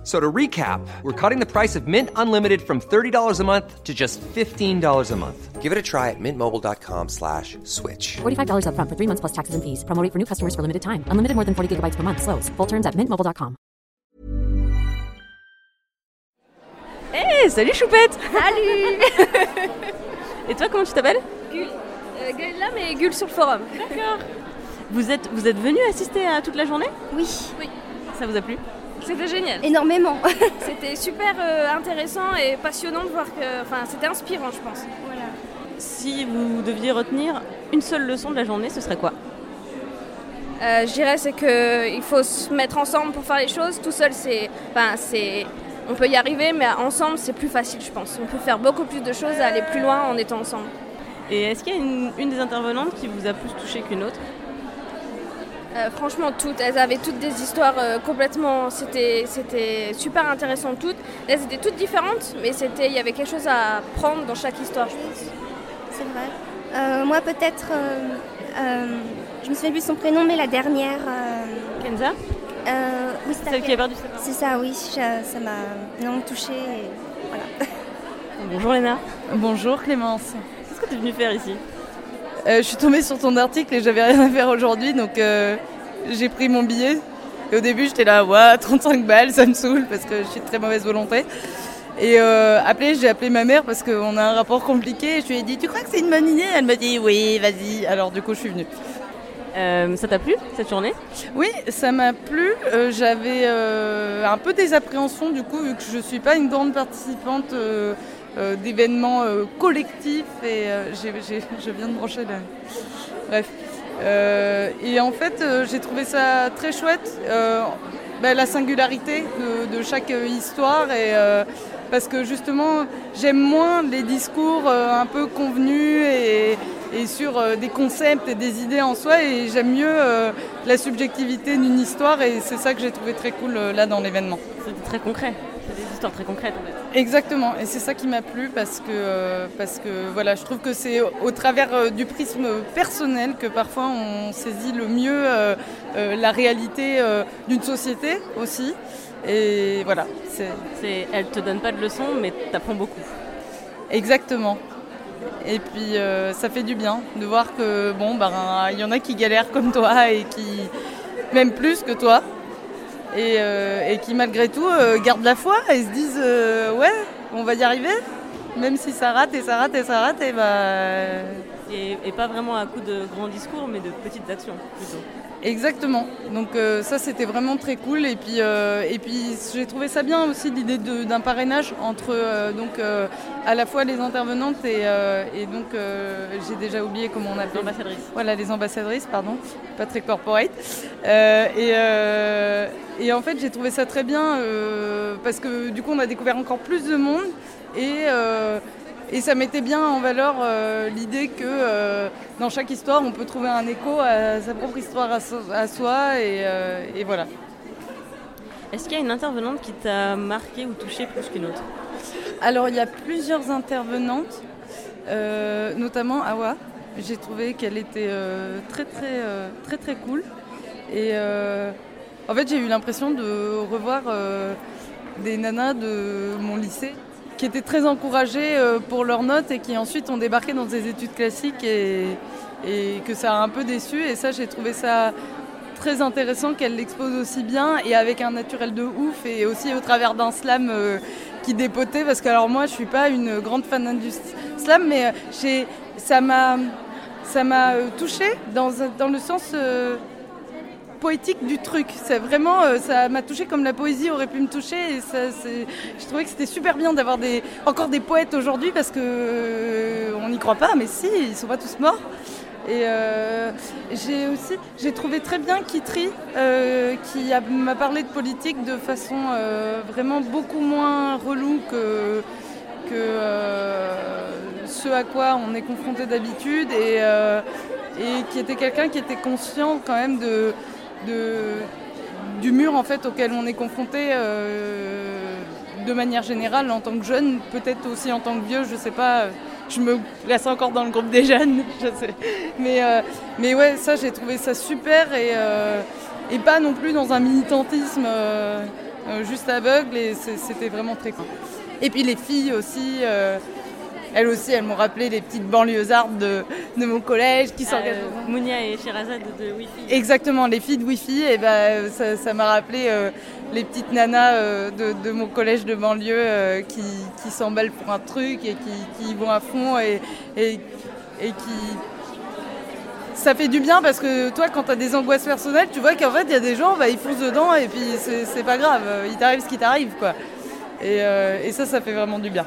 F- So to recap, we're cutting the price of Mint Unlimited from $30 a month to just $15 a month. Give it a try at mintmobile.com slash switch. $45 upfront for three months plus taxes and fees. Promo rate for new customers for limited time. Unlimited more than 40 gigabytes per month. Slows. Full terms at mintmobile.com. Hey, salut Choupette Salut Et toi, comment tu t'appelles Gul. Euh, Gaëlle là, mais Gul sur le forum. D'accord. Vous êtes, vous êtes venu assister à toute la journée Oui, oui. Ça vous a plu C'était génial. Énormément. C'était super euh, intéressant et passionnant de voir que. Enfin, c'était inspirant, je pense. voilà. Si vous deviez retenir une seule leçon de la journée, ce serait quoi? Euh, je dirais c'est que il faut se mettre ensemble pour faire les choses. Tout seul, c'est. Enfin, c'est. On peut y arriver, mais ensemble, c'est plus facile, je pense. On peut faire beaucoup plus de choses et aller plus loin en étant ensemble. Et est-ce qu'il y a une, une des intervenantes qui vous a plus touché qu'une autre? Euh, franchement, toutes, elles avaient toutes des histoires euh, complètement. C'était, c'était super intéressant toutes. Elles étaient toutes différentes, mais c'était, il y avait quelque chose à prendre dans chaque histoire. je pense. C'est vrai. Euh, moi, peut-être. euh, euh, je me souviens plus de son prénom, mais la dernière. euh, Kenza euh, oui, c'est Celle qui a perdu C'est ça, oui. ça ça m'a énormément touchée. et Voilà. Bonjour Léna. Bonjour Clémence. Qu'est-ce que tu es venue faire ici? Euh, je suis tombée sur ton article et j'avais rien à faire aujourd'hui, donc euh, j'ai pris mon billet. Et au début, j'étais là, ouais, 35 balles, ça me saoule parce que je suis de très mauvaise volonté. Et euh, après, j'ai appelé ma mère parce qu'on a un rapport compliqué. Et je lui ai dit, tu crois que c'est une bonne idée? Elle m'a dit, oui, vas-y. Alors du coup, je suis venue. Euh, Ça t'a plu cette journée? Oui, ça m'a plu. Euh, J'avais euh, un peu des appréhensions du coup, vu que je ne suis pas une grande participante d'événements euh, collectifs. Et euh, je viens de brancher là. Bref. Euh, et en fait, euh, j'ai trouvé ça très chouette, euh, bah, la singularité de, chaque euh, histoire. Euh, parce que justement, j'aime moins les discours euh, un peu convenus et, sur euh, des concepts et des idées en soi. Et j'aime mieux euh, la subjectivité d'une histoire. Et c'est ça que j'ai trouvé très cool euh, là dans l'événement. C'était très concret. Histoires très concrètes en fait. Exactement, et c'est ça qui m'a plu parce que, euh, parce que voilà, je trouve que c'est au, travers euh, du prisme personnel que parfois on saisit le mieux euh, la réalité d'une société aussi. Et voilà, c'est C'est, elle te donne pas de leçons, mais t'apprends beaucoup. exactement. Et puis euh, ça fait du bien de voir que bon, ben, il y en a qui galèrent comme toi et qui même plus que toi. Et, euh, et qui malgré tout euh, gardent la foi et se disent euh, ouais, on va y arriver, même si ça rate et ça rate et ça rate, et bah Et, et pas vraiment à coup de grands discours, mais de petites actions plutôt. Exactement. Donc euh, ça c'était vraiment très cool et puis euh, et puis j'ai trouvé ça bien aussi l'idée d'un parrainage entre euh, donc euh, à la fois les intervenantes et, euh, et donc euh, j'ai déjà oublié comment on appelle Ambassadrice. Voilà les ambassadrices pardon, pas très corporate. Euh, et, euh, et en fait j'ai trouvé ça très bien euh, parce que du coup on a découvert encore plus de monde et euh, et ça mettait bien en valeur euh, l'idée que euh, dans chaque histoire, on peut trouver un écho à sa propre histoire à, so- à soi. Et, euh, et voilà. Est-ce qu'il y a une intervenante qui t'a marqué ou touché plus qu'une autre? Alors, il y a plusieurs intervenantes, notamment Awa. J'ai trouvé qu'elle était très, très, très, très cool. Et en fait, j'ai eu l'impression de revoir des nanas de mon lycée qui étaient très encouragées euh, pour leurs notes et qui ensuite ont débarqué dans des études classiques et, et que ça a un peu déçu. Et ça, j'ai trouvé ça très intéressant qu'elle l'expose aussi bien et avec un naturel de ouf et aussi au travers d'un slam euh, qui dépotait parce que alors moi je suis pas une grande fan du slam mais euh, ça m'a touchée dans, dans le sens poétique du truc. C'est vraiment, euh, ça m'a touché comme la poésie aurait pu me toucher. Et ça, je trouvais que c'était super bien d'avoir des, encore des poètes aujourd'hui parce que euh, on n'y croit pas, mais si, ils sont pas tous morts. Et euh, j'ai aussi, j'ai trouvé très bien Kitri qui m'a parlé de politique de façon vraiment beaucoup moins relou que que ce à quoi on est confronté d'habitude et, et qui était quelqu'un qui était conscient quand même de, du mur en fait auquel on est confronté de manière générale en tant que jeune, peut-être aussi en tant que vieux, je sais pas. Je me place encore dans le groupe des jeunes, je sais. Mais, mais ouais, ça j'ai trouvé ça super et, et pas non plus dans un militantisme juste aveugle et c'était vraiment très cool. Et puis les filles aussi, euh, elles aussi, elles m'ont rappelé les petites banlieusardes de, de mon collège qui s'engagent. Euh, Mounia et Shirazade de Wi-Fi. Exactement, les filles de Wi-Fi, et ben, ça m'a rappelé euh, les petites nanas de, mon collège de banlieue qui, qui s'emballent pour un truc et qui, qui vont à fond et, et, qui ça fait du bien parce que toi, quand tu as des angoisses personnelles, tu vois qu'en fait, il y a des gens, bah, ils foncent dedans et puis c'est pas grave, il t'arrive ce qui t'arrive. quoi. Et, euh, et, ça, ça fait vraiment du bien.